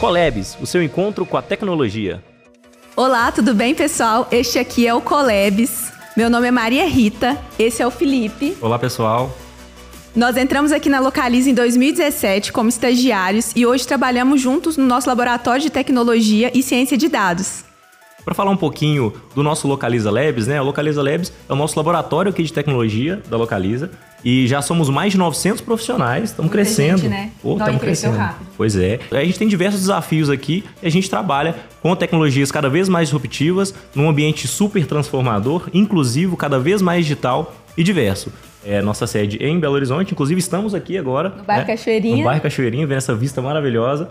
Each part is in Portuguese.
Colebs, o seu encontro com a tecnologia. Olá, tudo bem, pessoal? Este aqui é o Colebs. Meu nome é Maria Rita, esse é o Felipe. Olá, pessoal. Nós entramos aqui na Localiza em 2017 como estagiários e hoje trabalhamos juntos no nosso laboratório de tecnologia e ciência de dados. Para falar um pouquinho do nosso Localiza Labs, né? O Localiza Labs é o nosso laboratório aqui de tecnologia da Localiza e já somos mais de 900 profissionais, estamos crescendo. Gente, né? Pô, estamos crescendo. rápido. Pois é. A gente tem diversos desafios aqui e a gente trabalha com tecnologias cada vez mais disruptivas, num ambiente super transformador, inclusivo, cada vez mais digital e diverso. É, nossa sede é em Belo Horizonte, inclusive estamos aqui agora. No bairro Cachoeirinha. No bairro Cachoeirinha, vendo essa vista maravilhosa.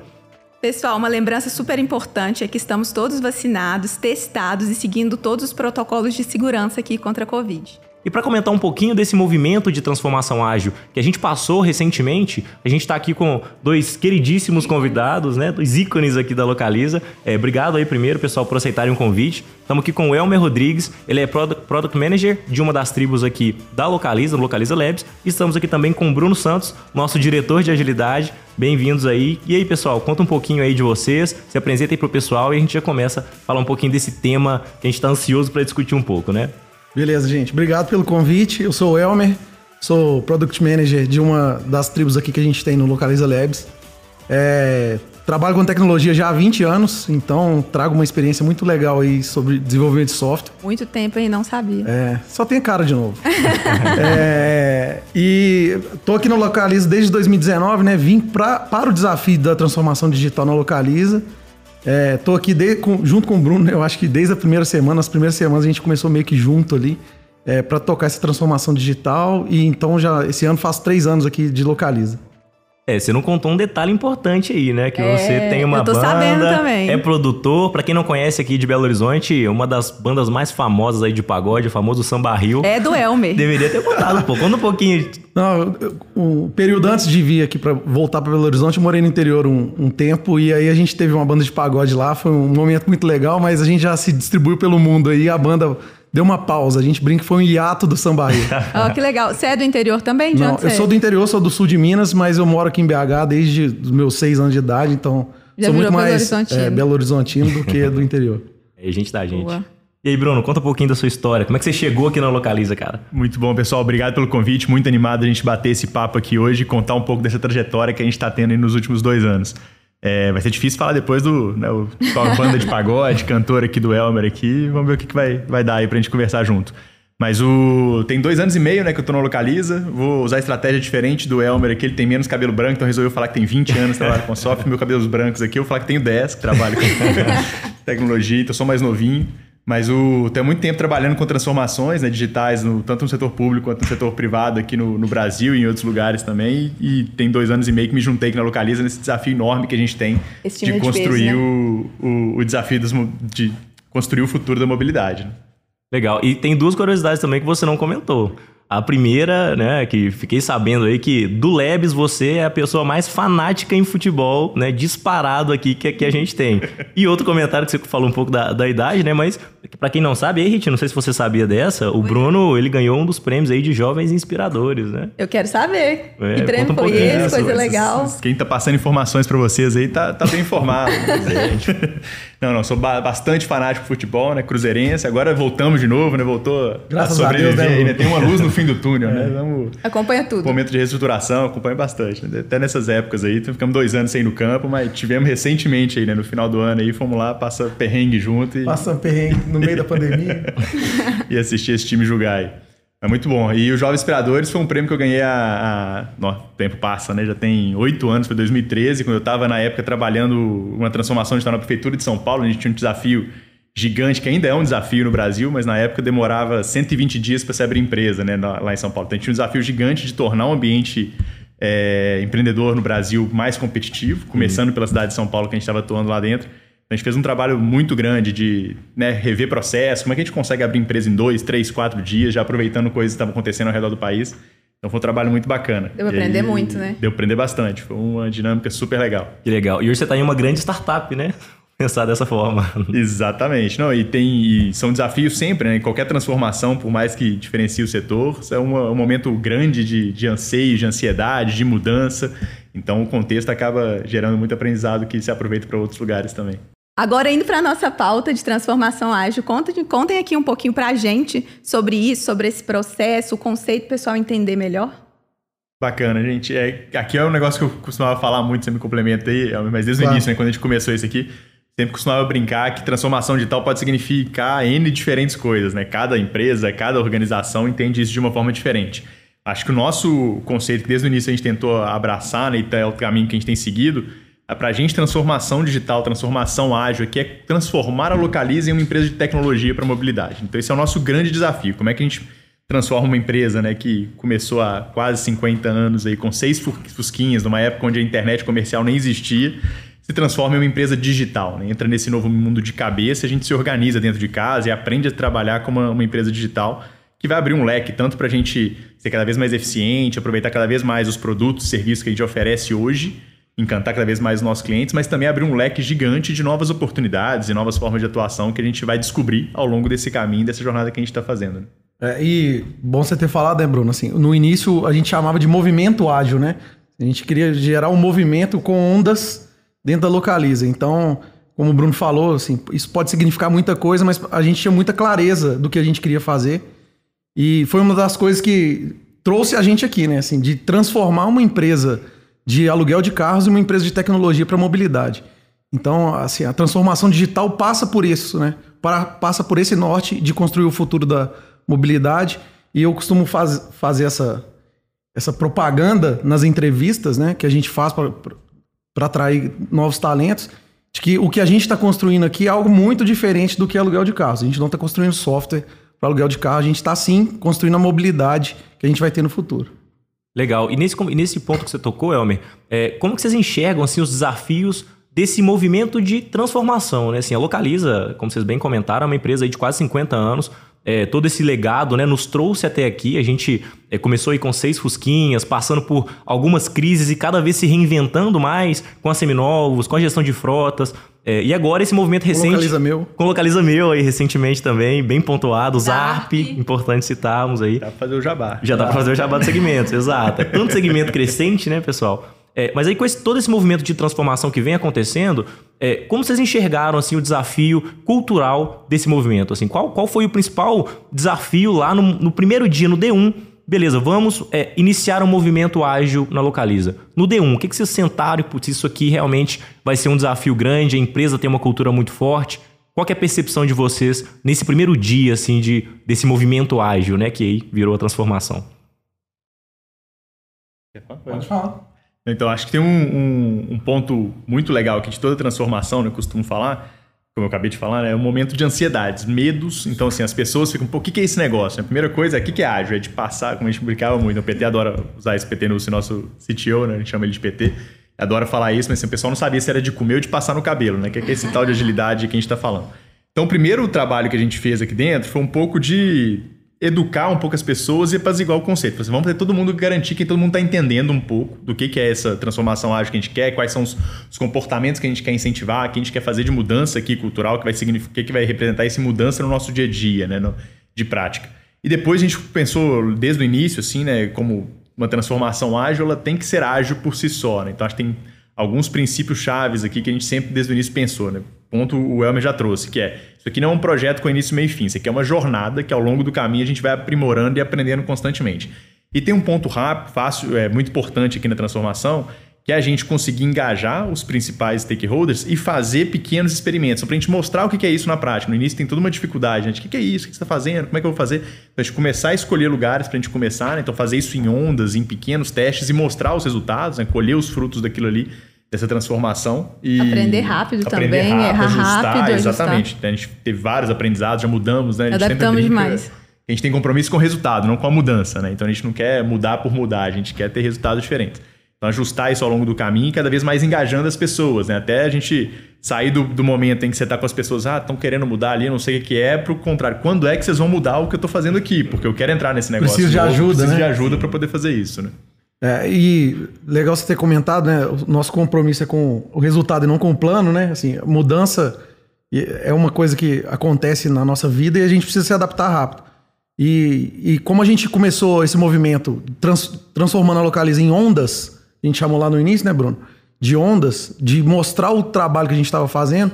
Pessoal, uma lembrança super importante é que estamos todos vacinados, testados e seguindo todos os protocolos de segurança aqui contra a Covid. E para comentar um pouquinho desse movimento de transformação ágil que a gente passou recentemente, a gente está aqui com dois queridíssimos convidados, né? Dois ícones aqui da Localiza. É, obrigado aí primeiro, pessoal, por aceitarem o convite. Estamos aqui com o Elmer Rodrigues, ele é Product, Manager de uma das tribos aqui da Localiza, Localiza Labs. E estamos aqui também com o Bruno Santos, nosso diretor de agilidade. Bem-vindos aí. E aí, pessoal, conta um pouquinho aí de vocês, se apresentem para o pessoal e a gente já começa a falar um pouquinho desse tema que a gente está ansioso para discutir um pouco, né? Beleza, gente. Obrigado pelo convite. Eu sou o Elmer, sou Product Manager de uma das tribos aqui que a gente tem no Localiza Labs. É, trabalho com tecnologia já há 20 anos, então trago uma experiência muito legal aí sobre desenvolvimento de software. Muito tempo e não sabia. É, só tem cara de novo. É, e tô aqui no Localiza desde 2019, né? Vim pra, para o desafio da transformação digital na Localiza. É, tô aqui de- com- junto com o Bruno, né? eu acho que desde a primeira semana, as primeiras semanas a gente começou meio que junto ali é, para tocar essa transformação digital. E então já esse ano faço três anos aqui de Localiza. É, você não contou um detalhe importante aí, né? Que É, você tem uma eu tô banda, sabendo também. é produtor. Pra quem não conhece aqui de Belo Horizonte, uma das bandas mais famosas aí de pagode, o famoso Samba Rio. É do Elmer. Deveria ter contado um pouco. Conta um pouquinho. Não, o período antes de vir aqui para voltar para Belo Horizonte, eu morei no interior um, um tempo e aí a gente teve uma banda de pagode lá, foi um momento muito legal, mas a gente já se distribuiu pelo mundo aí, a banda deu uma pausa, a gente brinca que foi um hiato do sambaí. Ó, que legal. Você é do interior também? De Não, onde eu sou é? do interior, sou do sul de Minas, mas eu moro aqui em BH desde os meus seis anos de idade, então Já sou muito Belo mais Horizontino. é, Belo Horizontino do que do interior. É gente da gente. Boa. E aí, Bruno, conta um pouquinho da sua história. Como é que você chegou aqui na Localiza, cara? Muito bom, pessoal. Obrigado pelo convite. Muito animado a gente bater esse papo aqui hoje e contar um pouco dessa trajetória que a gente está tendo aí nos últimos dois anos. É, vai ser difícil falar depois do né, o, a banda de pagode, cantor aqui do Elmer aqui. Vamos ver o que, que vai, vai dar aí pra gente conversar junto. Mas o tem dois anos e meio né, que eu tô no Localiza. Vou usar estratégia diferente do Elmer aqui. Ele tem menos cabelo branco, então resolveu falar que tem 20 anos que trabalha com software. Meu cabelos brancos aqui, eu vou falar que tenho 10 que trabalho com tecnologia, então sou mais novinho. Mas o, tenho muito tempo trabalhando com transformações né, digitais, no- tanto no setor público quanto no setor privado aqui no, no Brasil e em outros lugares também. E, e tem dois anos e meio que me juntei aqui na Localiza nesse desafio enorme que a gente tem de time é de construir peso, né? o, o, o desafio mo- de construir o futuro da mobilidade. né? Legal. E tem duas curiosidades também que você não comentou. A primeira, né, que fiquei sabendo aí que do Labs você é a pessoa mais fanática em futebol, né, disparado aqui que, que a gente tem. E outro comentário que você falou um pouco da, da idade, né, mas pra quem não sabe, aí, Rit, não sei se você sabia dessa, o Bruno, ele ganhou um dos prêmios aí de jovens inspiradores, né? Eu quero saber. É, que prêmio um foi esse? dessa, Coisa legal. Quem tá passando informações pra vocês aí tá, tá bem informado. não, não, sou ba- bastante fanático de futebol, né? Cruzeirense. Agora voltamos de novo, né? Voltou Graças a a Deus, sobreviver né, aí, né? Tem uma luz no fim do túnel, né? Vamos... Acompanha tudo. Momento de reestruturação, acompanho bastante. né? Até nessas épocas aí, ficamos dois anos sem ir no campo, mas tivemos recentemente aí, né? No final do ano aí, fomos lá, passa perrengue junto e, Passa perrengue no meio da pandemia. e assistir esse time jogar aí. É muito bom. E o Jovens Inspiradores foi um prêmio que eu ganhei há. há... O tempo passa, né? Já tem oito anos, foi 2013, quando eu estava na época trabalhando uma transformação digital na Prefeitura de São Paulo. A gente tinha um desafio gigante, que ainda é um desafio no Brasil, mas na época demorava 120 dias para se abrir empresa, né? Lá em São Paulo. Então a gente tinha um desafio gigante de tornar o ambiente é, empreendedor no Brasil mais competitivo, começando pela cidade de São Paulo, que a gente estava atuando lá dentro. A gente fez um trabalho muito grande de né, rever processos, como é que a gente consegue abrir empresa em dois, três, quatro dias, já aproveitando coisas que estavam acontecendo ao redor do país. Então foi um trabalho muito bacana. Deu pra E aprender muito, né? Deu pra aprender bastante. Foi uma dinâmica super legal. Que legal. E hoje você tá em uma grande startup, né? Pensar dessa forma. Exatamente. Não, e tem e são desafios sempre, né? Em qualquer transformação, por mais que diferencie o setor, é uma- um momento grande de, de anseio, de ansiedade, de mudança. Então o contexto acaba gerando muito aprendizado que se aproveita para outros lugares também. Agora, indo para a nossa pauta de transformação ágil, contem, contem aqui um pouquinho para a gente sobre isso, sobre esse processo, o conceito, o pessoal entender melhor. Bacana, gente. É, aqui é um negócio que eu costumava falar muito, você me complementa aí, mas desde claro. o início, né, quando a gente começou isso aqui, sempre costumava brincar que transformação digital pode significar N diferentes coisas, né? Cada empresa, cada organização entende isso de uma forma diferente. Acho que o nosso conceito, que desde o início a gente tentou abraçar, né, e é o caminho que a gente tem seguido, para a gente transformação digital, transformação ágil, que é transformar a Localiza em uma empresa de tecnologia para mobilidade. Então esse é o nosso grande desafio. Como é que a gente transforma uma empresa né, que começou há quase 50 anos aí, com seis fusquinhas, numa época onde a internet comercial nem existia, se transforma em uma empresa digital. Né? Entra nesse novo mundo de cabeça, a gente se organiza dentro de casa e aprende a trabalhar como uma, uma empresa digital que vai abrir um leque tanto para a gente ser cada vez mais eficiente, aproveitar cada vez mais os produtos e serviços que a gente oferece hoje, encantar cada vez mais os nossos clientes, mas também abrir um leque gigante de novas oportunidades e novas formas de atuação que a gente vai descobrir ao longo desse caminho, dessa jornada que a gente está fazendo. É, e bom você ter falado, né, Bruno? Assim, no início a gente chamava de movimento ágil, né? A gente queria gerar um movimento com ondas dentro da localiza. Então, como o Bruno falou, assim, isso pode significar muita coisa, mas a gente tinha muita clareza do que a gente queria fazer. E foi uma das coisas que trouxe a gente aqui, né? Assim, de transformar uma empresa de aluguel de carros em uma empresa de tecnologia para mobilidade. Então, assim, a transformação digital passa por isso, né? Para, passa por esse norte de construir o futuro da mobilidade. E eu costumo faz, fazer essa, essa propaganda nas entrevistas, né? Que a gente faz para atrair novos talentos. De que o que a gente está construindo aqui é algo muito diferente do que aluguel de carros. A gente não está construindo software para aluguel de carro, a gente está sim construindo a mobilidade que a gente vai ter no futuro. Legal. E nesse, nesse ponto que você tocou, Elmer, é, como que vocês enxergam assim, os desafios desse movimento de transformação? Né? Assim, a Localiza, como vocês bem comentaram, é uma empresa de quase 50 anos, é, todo esse legado né, nos trouxe até aqui. A gente é, começou aí com seis fusquinhas, passando por algumas crises e cada vez se reinventando mais com a seminovos, com a gestão de frotas. É, e agora esse movimento recente. Com localiza meu. Com localiza meu aí recentemente também, bem pontuado. O Zarp, importante citarmos aí. Dá pra fazer o jabá. Já dá pra fazer o jabá do segmento, exato. É tanto segmento crescente, né, pessoal? É, mas aí com esse, todo esse movimento de transformação que vem acontecendo, é, como vocês enxergaram assim o desafio cultural desse movimento? Assim, qual, qual foi o principal desafio lá no, no primeiro dia, no D1? Beleza, vamos é, iniciar um movimento ágil na Localiza. No D1, o que, que vocês sentaram e, putz, isso aqui realmente vai ser um desafio grande, a empresa tem uma cultura muito forte. Qual é a percepção de vocês nesse primeiro dia, assim, de, desse movimento ágil, né, que aí virou a transformação? Pode falar. Então, acho que tem um, um, um, ponto muito legal aqui de toda transformação, né, eu costumo falar, como eu acabei de falar, né, é um momento de ansiedades, medos. Então, assim, as pessoas ficam, pô, o que, que é esse negócio? A primeira coisa é o que, que é ágil? É de passar, como a gente brincava muito, o PT adora usar esse PT no nosso CTO, né, a gente chama ele de PT, adora falar isso, mas assim, o pessoal não sabia se era de comer ou de passar no cabelo, né, que é esse tal de agilidade que a gente está falando. Então, o primeiro trabalho que a gente fez aqui dentro foi um pouco de educar um pouco as pessoas e apaziguar o conceito. Assim, vamos ter todo mundo garantir que todo mundo está entendendo um pouco do que, que é essa transformação ágil que a gente quer, quais são os, os, comportamentos que a gente quer incentivar, que a gente quer fazer de mudança aqui cultural, que vai significar, que vai representar essa mudança no nosso dia a dia, né, no, de prática. E depois a gente pensou desde o início, assim, né, como uma transformação ágil, ela tem que ser ágil por si só. Né? Então acho que tem alguns princípios chaves aqui que a gente sempre desde o início pensou, né? Ponto o Elmer já trouxe, que é isso aqui não é um projeto com início, meio e fim. Isso aqui é uma jornada que ao longo do caminho a gente vai aprimorando e aprendendo constantemente. E tem um ponto rápido, fácil, é muito importante aqui na transformação, que é a gente conseguir engajar os principais stakeholders e fazer pequenos experimentos, para a gente mostrar o que é isso na prática. No início tem toda uma dificuldade, né? O que é isso? O que você está fazendo? Como é que eu vou fazer? Então, a gente começar a escolher lugares para a gente começar, né? então fazer isso em ondas, em pequenos testes e mostrar os resultados, né? colher os frutos daquilo ali dessa transformação e aprender rápido aprender também, rápido, errar ajustar, rápido, exatamente. Ajustar. A gente teve vários aprendizados, já mudamos, né? A gente Adaptamos demais. A gente tem compromisso com o resultado, não com a mudança, né? Então a gente não quer mudar por mudar, a gente quer ter resultados diferentes. Então ajustar isso ao longo do caminho e cada vez mais engajando as pessoas, né? Até a gente sair do, do momento em que você está com as pessoas, ah, estão querendo mudar ali, não sei o que é, para o contrário. Quando é que vocês vão mudar o que eu estou fazendo aqui? Porque eu quero entrar nesse negócio. Preciso de ajuda, preciso né? de ajuda para poder fazer isso, né? É, e legal você ter comentado, né? O nosso compromisso é com o resultado e não com o plano, né? Assim, mudança é uma coisa que acontece na nossa vida e a gente precisa se adaptar rápido. E, e como a gente começou esse movimento trans, transformando a Localiza em ondas a gente chamou lá no início, né, Bruno? De ondas, de mostrar o trabalho que a gente estava fazendo.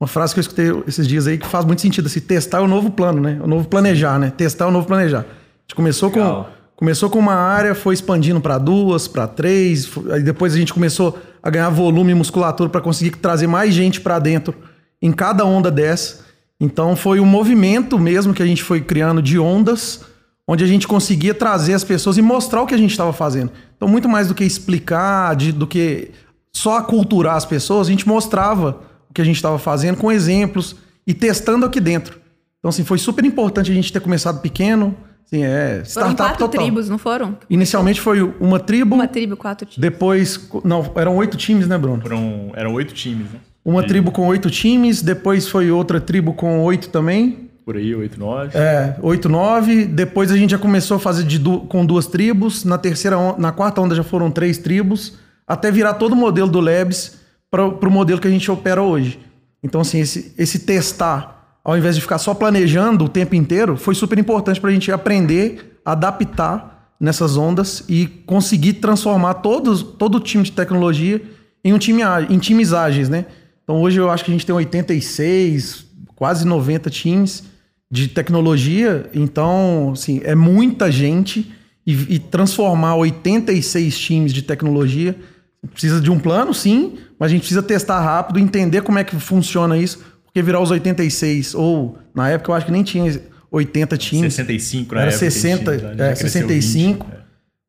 Uma frase que eu escutei esses dias aí que faz muito sentido, assim, testar é o novo plano, né? O novo planejar, né? Testar é o novo planejar. A gente começou com começou com uma área, foi expandindo para duas, para três, aí depois a gente começou a ganhar volume e musculatura para conseguir trazer mais gente para dentro em cada onda dessa. Então foi um movimento mesmo que a gente foi criando de ondas, onde a gente conseguia trazer as pessoas e mostrar o que a gente estava fazendo. Então muito mais do que explicar, de, do que só aculturar as pessoas, a gente mostrava o que a gente estava fazendo com exemplos e testando aqui dentro. Então, assim, foi super importante a gente ter começado pequeno. Assim, é foram quatro total. tribos, não foram? Inicialmente foi uma tribo. Uma tribo, quatro times. Depois, não, eram oito times, né, Bruno? Foram, eram oito times, né? Uma e... tribo com oito times, depois foi outra tribo com oito também. Por aí, oito, nove. É, oito, nove. Depois a gente já começou a fazer de du... com duas tribos. Na terceira, na quarta onda já foram três tribos. Até virar todo o modelo do Labs para o modelo que a gente opera hoje. Então, assim, esse, esse testar, ao invés de ficar só planejando o tempo inteiro, foi super importante para a gente aprender, adaptar nessas ondas e conseguir transformar todos, todo o time de tecnologia em um time em times ágeis, né? Então hoje eu acho que a gente tem 86, quase 90 times de tecnologia. Então, assim, é muita gente e, e transformar 86 times de tecnologia Precisa de um plano, sim, mas a gente precisa testar rápido, entender como é que funciona isso, porque virar os 86, ou na época eu acho que nem tinha 80 times. 65, na Era época 60, times, é, 65. 20, é.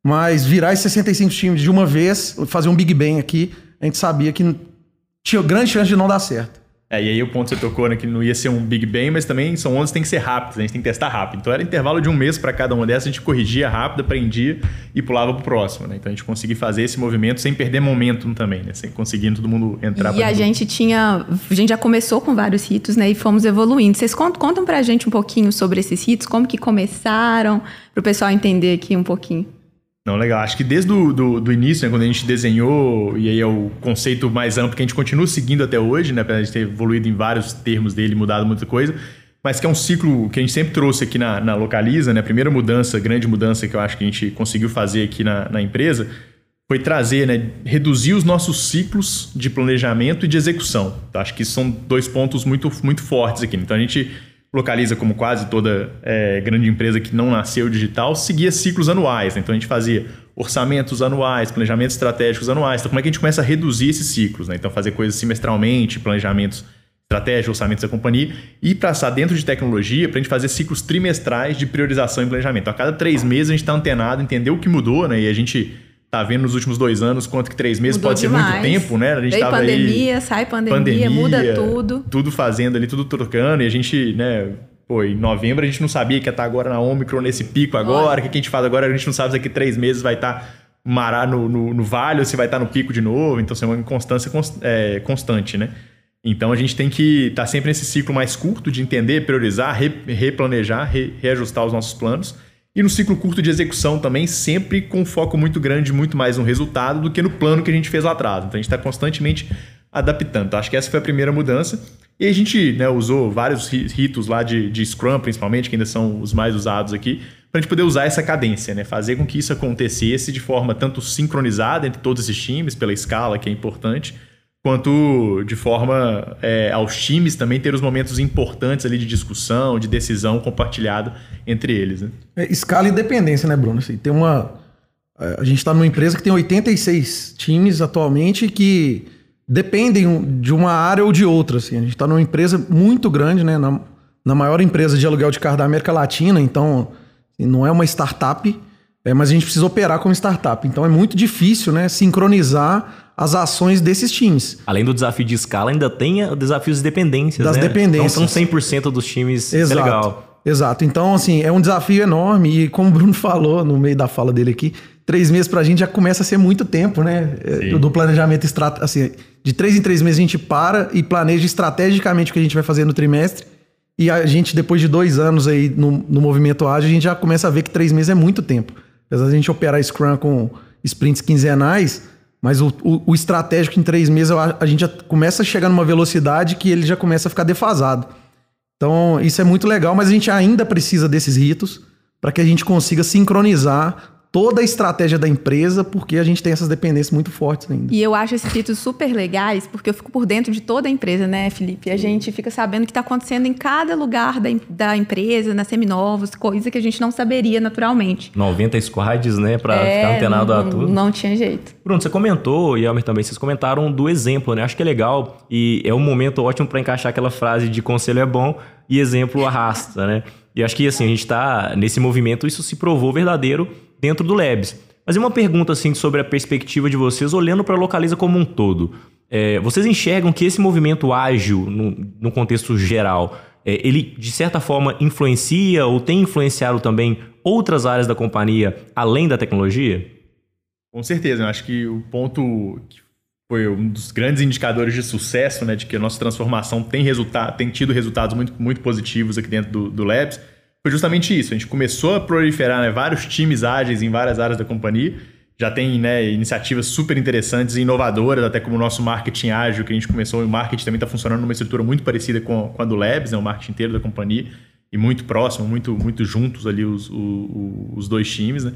Mas virar esses 65 times de uma vez, fazer um Big Bang aqui, a gente sabia que tinha grande chance de não dar certo. É, e aí o ponto que você tocou, né, que não ia ser um Big Bang, mas também são ondas que tem que ser rápidas, a gente tem que testar rápido. Então era intervalo de um mês para cada uma dessas, a gente corrigia rápido, aprendia e pulava pro próximo, né? Então a gente conseguia fazer esse movimento sem perder momentum também, né? Sem conseguindo todo mundo entrar. E a gente tinha, a gente já começou com vários ritos, né, e fomos evoluindo. Vocês contam, contam pra gente um pouquinho sobre esses ritos, como que começaram, pro pessoal entender aqui um pouquinho. Não, legal. Acho que desde o do, início, né, quando a gente desenhou, e aí é o conceito mais amplo que a gente continua seguindo até hoje, né, apesar de ter evoluído em vários termos dele, mudado muita coisa, mas que é um ciclo que a gente sempre trouxe aqui na, na Localiza, né, a primeira mudança, grande mudança que eu acho que a gente conseguiu fazer aqui na, na empresa, foi trazer, né, reduzir os nossos ciclos de planejamento e de execução. Então, acho que são dois pontos muito, muito fortes aqui. Então a gente Localiza, como quase toda é, grande empresa que não nasceu digital, seguia ciclos anuais. Né? Então a gente fazia orçamentos anuais, planejamentos estratégicos anuais. Então como é que a gente começa a reduzir esses ciclos? Né? Então fazer coisas semestralmente, planejamentos estratégicos, orçamentos da companhia e passar dentro de tecnologia para a gente fazer ciclos trimestrais de priorização e planejamento. Então, a cada três meses a gente está antenado, entender o que mudou, né? E a gente tá vendo nos últimos dois anos quanto que três meses Mudou pode demais. ser muito tempo, né? A gente Veio tava pandemia, aí, sai pandemia, pandemia, muda tudo. Tudo fazendo ali, tudo trocando. E a gente, né? Pô, em novembro a gente não sabia que ia estar tá agora na Omicron, nesse pico agora. O que, que a gente faz agora? A gente não sabe se daqui três meses vai estar tá mará no, no, no, vale ou se vai estar tá no pico de novo. Então, assim, é uma inconstância const, é, constante, né? Então, a gente tem que estar tá sempre nesse ciclo mais curto de entender, priorizar, re, replanejar, re, reajustar os nossos planos e no ciclo curto de execução também, sempre com foco muito grande, muito mais no resultado do que no plano que a gente fez lá atrás. Então a gente está constantemente adaptando. Acho que essa foi a primeira mudança. E a gente né, usou vários ritos lá de, de Scrum, principalmente, que ainda são os mais usados aqui, para a gente poder usar essa cadência, né? fazer com que isso acontecesse de forma tanto sincronizada entre todos esses times, pela escala, que é importante, quanto de forma é, aos times também ter os momentos importantes ali de discussão, de decisão compartilhado entre eles. Né? É, escala e dependência, né, Bruno? Assim, tem uma, a gente está numa empresa que tem 86 times atualmente que dependem de uma área ou de outra. Assim. A gente está numa empresa muito grande, né, na, na, maior empresa de aluguel de carro da América Latina, então assim, não é uma startup, é, mas a gente precisa operar como startup. Então é muito difícil né, sincronizar as ações desses times. Além do desafio de escala, ainda tem desafios de dependências. Das né? dependências. Não são 100% dos times. É Exato. É legal. Exato. Então, assim, é um desafio enorme. E como o Bruno falou no meio da fala dele aqui, três meses para a gente já começa a ser muito tempo, né? É, Sim. Do planejamento estratégico. Assim, de três em três meses a gente para e planeja estrategicamente o que a gente vai fazer no trimestre. E a gente, depois de dois anos aí no, no movimento ágil, a gente já começa a ver que três meses é muito tempo. Apesar de a gente operar Scrum com sprints quinzenais, mas o, o, o, estratégico em três meses a, gente já começa a chegar numa velocidade que ele já começa a ficar defasado. Então, isso é muito legal, mas a gente ainda precisa desses ritos para que a gente consiga sincronizar toda a estratégia da empresa, porque a gente tem essas dependências muito fortes ainda. E eu acho esses títulos super legais, porque eu fico por dentro de toda a empresa, né, Felipe? A gente fica sabendo o que está acontecendo em cada lugar da, da empresa, na Seminovos, coisa que a gente não saberia naturalmente. 90 squads, né, para é, ficar antenado não, a tudo. Não tinha jeito. Bruno, você comentou, e Elmer também, vocês comentaram do exemplo, né? Acho que é legal e é um momento ótimo para encaixar aquela frase de conselho é bom e exemplo arrasta, né? E acho que assim, a gente está nesse movimento, isso se provou verdadeiro dentro do Labs. Mas é uma pergunta assim sobre a perspectiva de vocês, olhando para a Localiza como um todo. É, vocês enxergam que esse movimento ágil, no, no contexto geral, é, ele de certa forma influencia ou tem influenciado também outras áreas da companhia além da tecnologia? Com certeza, eu acho que o ponto que foi um dos grandes indicadores de sucesso, né, de que a nossa transformação tem, resultado, tem tido resultados muito, muito positivos aqui dentro do, do Labs, foi justamente isso. A gente começou a proliferar né, vários times ágeis em várias áreas da companhia. Já tem né, iniciativas super interessantes e inovadoras, até como o nosso marketing ágil, que a gente começou. O marketing também está funcionando numa estrutura muito parecida com, com a do Labs, né, o marketing inteiro da companhia, e muito próximo, muito, muito juntos ali os, os, os dois times. Né?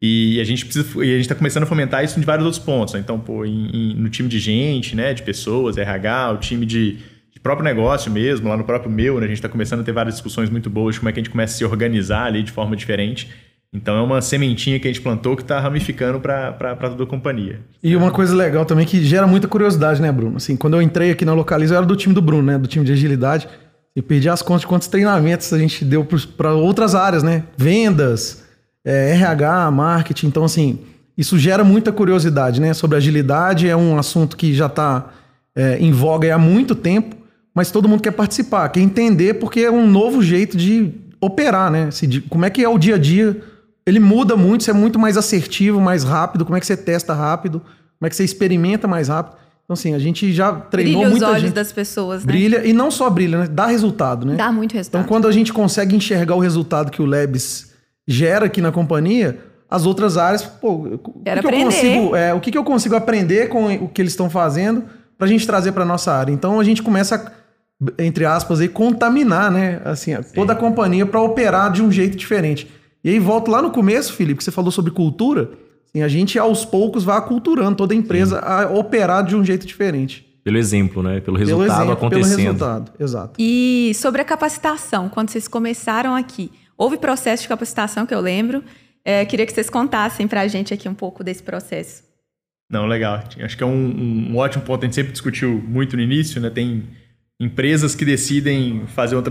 E a gente precisa, e a gente está começando a fomentar isso em vários outros pontos. Né? Então, pô, em, em, no time de gente, né, de pessoas, RH, o time de próprio negócio mesmo, lá no próprio meu, né, a gente está começando a ter várias discussões muito boas de como é que a gente começa a se organizar ali de forma diferente. Então é uma sementinha que a gente plantou que está ramificando para toda a companhia. E uma coisa legal também que gera muita curiosidade, né, Bruno? Assim, quando eu entrei aqui na Localiza, eu era do time do Bruno, né? Do time de agilidade. E perdi as contas de quantos treinamentos a gente deu para outras áreas, né? Vendas, é, RH, marketing. Então, assim, isso gera muita curiosidade, né? Sobre agilidade. É um assunto que já está é, em voga há muito tempo mas todo mundo quer participar, quer entender, porque é um novo jeito de operar, né? como é que é o dia a dia. Ele muda muito, você é muito mais assertivo, mais rápido, como é que você testa rápido, como é que você experimenta mais rápido. Então, assim, a gente já treinou brilha muita os olhos gente. das pessoas, né? Brilha, e não só brilha, né? Dá resultado, né? Dá muito resultado. Então, quando a gente consegue enxergar o resultado que o Labs gera aqui na companhia, as outras áreas, pô, o que, que eu consigo, é, o que, que eu consigo aprender com o que eles estão fazendo para a gente trazer para nossa área. Então, a gente começa a entre aspas, aí, contaminar, né? Assim, Sim. toda a companhia para operar de um jeito diferente. E aí volto lá no começo, Felipe, que você falou sobre cultura. Assim, a gente aos poucos vai aculturando toda a empresa Sim. a operar de um jeito diferente. Pelo exemplo, né? Pelo resultado pelo exemplo, acontecendo. Pelo resultado, exato. E sobre a capacitação, quando vocês começaram aqui, houve processo de capacitação que eu lembro. É, queria que vocês contassem para a gente aqui um pouco desse processo. Não, legal. Acho que é um, um ótimo ponto. A gente sempre discutiu muito no início, né? Tem empresas que decidem fazer uma,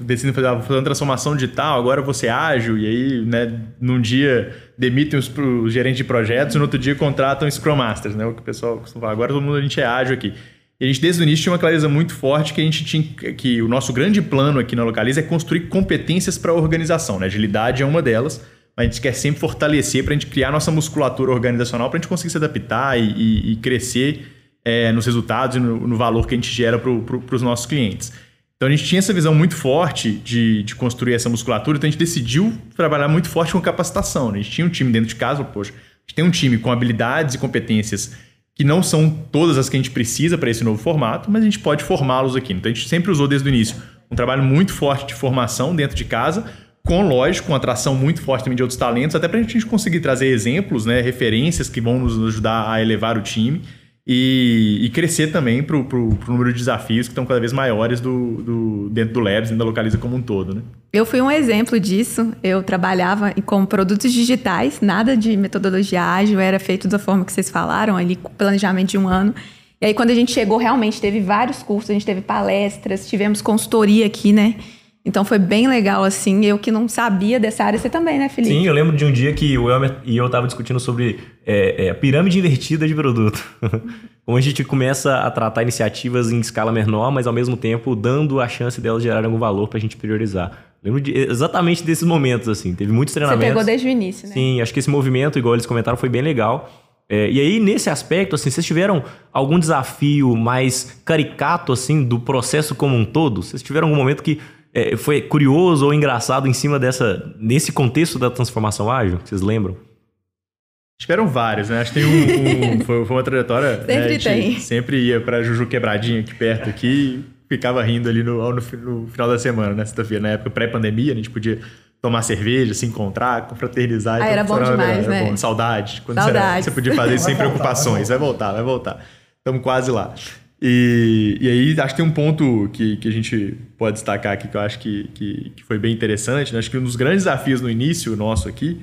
decidem fazer uma transformação digital, agora você ágil, e aí, né, num dia demitem os, os gerentes de projetos e no outro dia contratam Scrum Masters, né? O que o pessoal costuma falar, agora todo mundo a gente é ágil aqui. E a gente, desde o início, tinha uma clareza muito forte que a gente tinha que o nosso grande plano aqui na Localiza é construir competências para a organização. Né? Agilidade é uma delas, mas a gente quer sempre fortalecer para a gente criar nossa musculatura organizacional para a gente conseguir se adaptar e, e, e crescer é, nos resultados e no, no, valor que a gente gera para pro, os nossos clientes. Então a gente tinha essa visão muito forte de, de construir essa musculatura, então a gente decidiu trabalhar muito forte com capacitação. Né? A gente tinha um time dentro de casa, poxa, a gente tem um time com habilidades e competências que não são todas as que a gente precisa para esse novo formato, mas a gente pode formá-los aqui. Então a gente sempre usou desde o início um trabalho muito forte de formação dentro de casa, com lógico, com atração muito forte também de outros talentos, até para a gente conseguir trazer exemplos, né, referências que vão nos ajudar a elevar o time e, e crescer também para o número de desafios que estão cada vez maiores do, do, dentro do Labs e da Localiza como um todo. Né? Eu fui um exemplo disso. Eu trabalhava com produtos digitais, nada de metodologia ágil, era feito da forma que vocês falaram, ali, planejamento de um ano. E aí, quando a gente chegou, realmente teve vários cursos, a gente teve palestras, tivemos consultoria aqui, né? Então foi bem legal, assim. Eu que não sabia dessa área, você também, né, Felipe? Sim, eu lembro de um dia que o Elmer e eu tava discutindo sobre é, é, a pirâmide invertida de produto. Como a gente começa a tratar iniciativas em escala menor, mas ao mesmo tempo dando a chance delas gerarem algum valor para a gente priorizar. Lembro de, exatamente desses momentos, assim. Teve muitos treinamentos. Você pegou desde o início, né? Sim, acho que esse movimento, igual eles comentaram, foi bem legal. É, e aí, nesse aspecto, assim, vocês tiveram algum desafio mais caricato, assim, do processo como um todo? Vocês tiveram algum momento que é, foi curioso ou engraçado em cima dessa. nesse contexto da transformação ágil? Vocês lembram? Tiveram vários, né? Acho que tem um. um foi, foi, uma trajetória. Sempre né? tem. Sempre ia pra Juju Quebradinha aqui perto aqui ficava rindo ali no, no, no final da semana, né? Sexta-feira, na época pré-pandemia, a gente podia tomar cerveja, se encontrar, confraternizar. Ah, era bom era demais, era né? bom. Saudade. Quando Saudades. Você, você podia fazer isso sem preocupações. Vai voltar, vai voltar. Estamos quase lá. E, e aí, acho que tem um ponto que, que a gente pode destacar aqui que eu acho que, que, que foi bem interessante. Né? Acho que um dos grandes desafios no início nosso aqui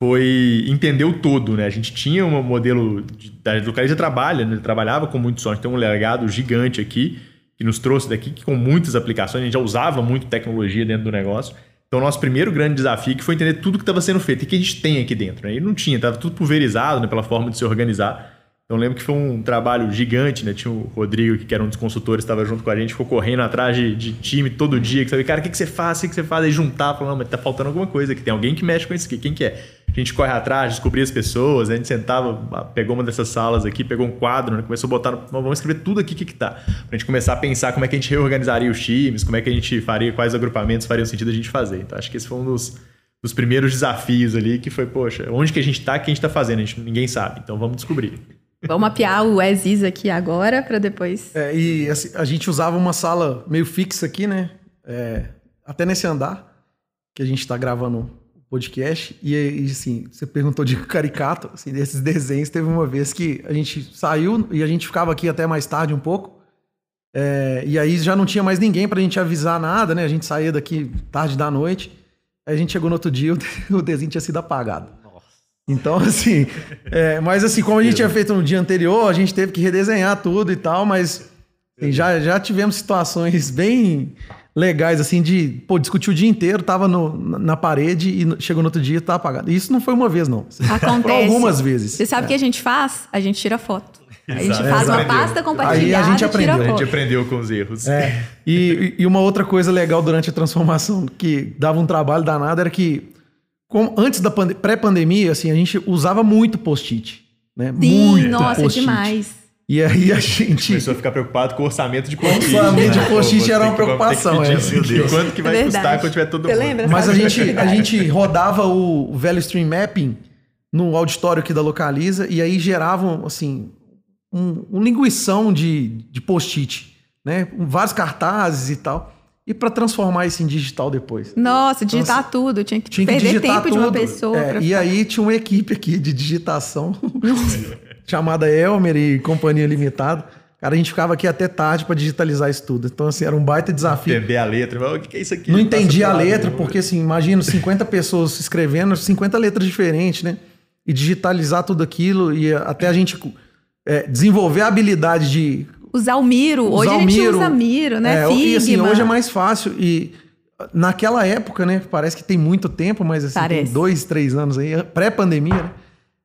foi entender o todo, né? A gente tinha um modelo de, da Localiza trabalha, né? trabalhava com muito software, tem um legado gigante aqui que nos trouxe daqui que com muitas aplicações, a gente já usava muito tecnologia dentro do negócio. Então, nosso primeiro grande desafio que foi entender tudo que estava sendo feito e que a gente tem aqui dentro. Né? E não tinha, estava tudo pulverizado né? pela forma de se organizar. Então, lembro que foi um trabalho gigante, né? Tinha o Rodrigo, que era um dos consultores, estava junto com a gente, ficou correndo atrás de, de time todo dia, que sabia, cara, o que, que você faz, o que, que você faz? Aí juntar, falando, mas tá faltando alguma coisa aqui, tem alguém que mexe com isso aqui, quem que é? A gente corre atrás, descobria as pessoas, a gente sentava, pegou uma dessas salas aqui, pegou um quadro, né? começou a botar, vamos escrever tudo aqui o que, que tá. Pra gente começar a pensar como é que a gente reorganizaria os times, como é que a gente faria, quais agrupamentos fariam sentido a gente fazer. Então, acho que esse foi um dos, dos primeiros desafios ali, que foi, poxa, onde que a gente tá, o que a gente tá fazendo? A gente, ninguém sabe, então vamos descobrir. Vamos mapear o Aziz aqui agora para depois. É, e assim, a gente usava uma sala meio fixa aqui, né? É, até nesse andar que a gente está gravando o podcast. E, e, assim, você perguntou de caricato, assim, desses desenhos. Teve uma vez que a gente saiu e a gente ficava aqui até mais tarde um pouco. É, e aí já não tinha mais ninguém pra gente avisar nada, né? A gente saía daqui tarde da noite. Aí a gente chegou no outro dia, o desenho tinha sido apagado. Então, assim, é, mas assim, como a gente tinha feito no dia anterior, a gente teve que redesenhar tudo e tal, mas assim, já, já tivemos situações bem legais, assim, de, pô, discutir o dia inteiro, tava no, na parede e chegou no outro dia e tá apagado. Isso não foi uma vez, não. Acontece. Por algumas vezes. Você sabe o é. que a gente faz? A gente tira foto. A gente Exato. faz uma Aprendeu. pasta Aí compartilhada a gente e aprendeu. tira A gente aprendeu com os erros. É. E, e uma outra coisa legal durante a transformação que dava um trabalho danado era que, como, antes da pande- pré-pandemia, assim, a gente usava muito post-it. Né? Sim, muito nossa, post-it. demais. E aí a gente. Começou a ficar preocupado com o orçamento de post-it. orçamento de né? post-it Pô, era uma preocupação, pedir aqui. Meu Deus. Quanto que vai É custar quando tiver todo Você mundo? lembra? Mas a gente, a gente rodava o velho stream mapping no auditório aqui da Localiza e aí geravam, assim, um, um linguição de, de post-it, né? Vários cartazes e tal. E para transformar isso em digital depois. Nossa, digitar tudo. Tinha que Tinha que perder tempo de uma tudo. pessoa. É, E aí tinha uma equipe aqui de digitação chamada Elmer e Companhia Limitada. Cara, a gente ficava aqui até tarde para digitalizar isso tudo. Então, assim, era um baita desafio. Entender a letra. Mas, O que é isso aqui? Não entendi a letra, né? porque assim, imagina 50 pessoas escrevendo 50 letras diferentes, né? E digitalizar tudo aquilo e até a gente é, desenvolver a habilidade de Usar o Miro. Hoje usar a o gente Miro. usa Miro, né? É, e assim, hoje é mais fácil. E naquela época, né? Parece que tem muito tempo, mas assim, tem dois, três anos aí, pré-pandemia, né?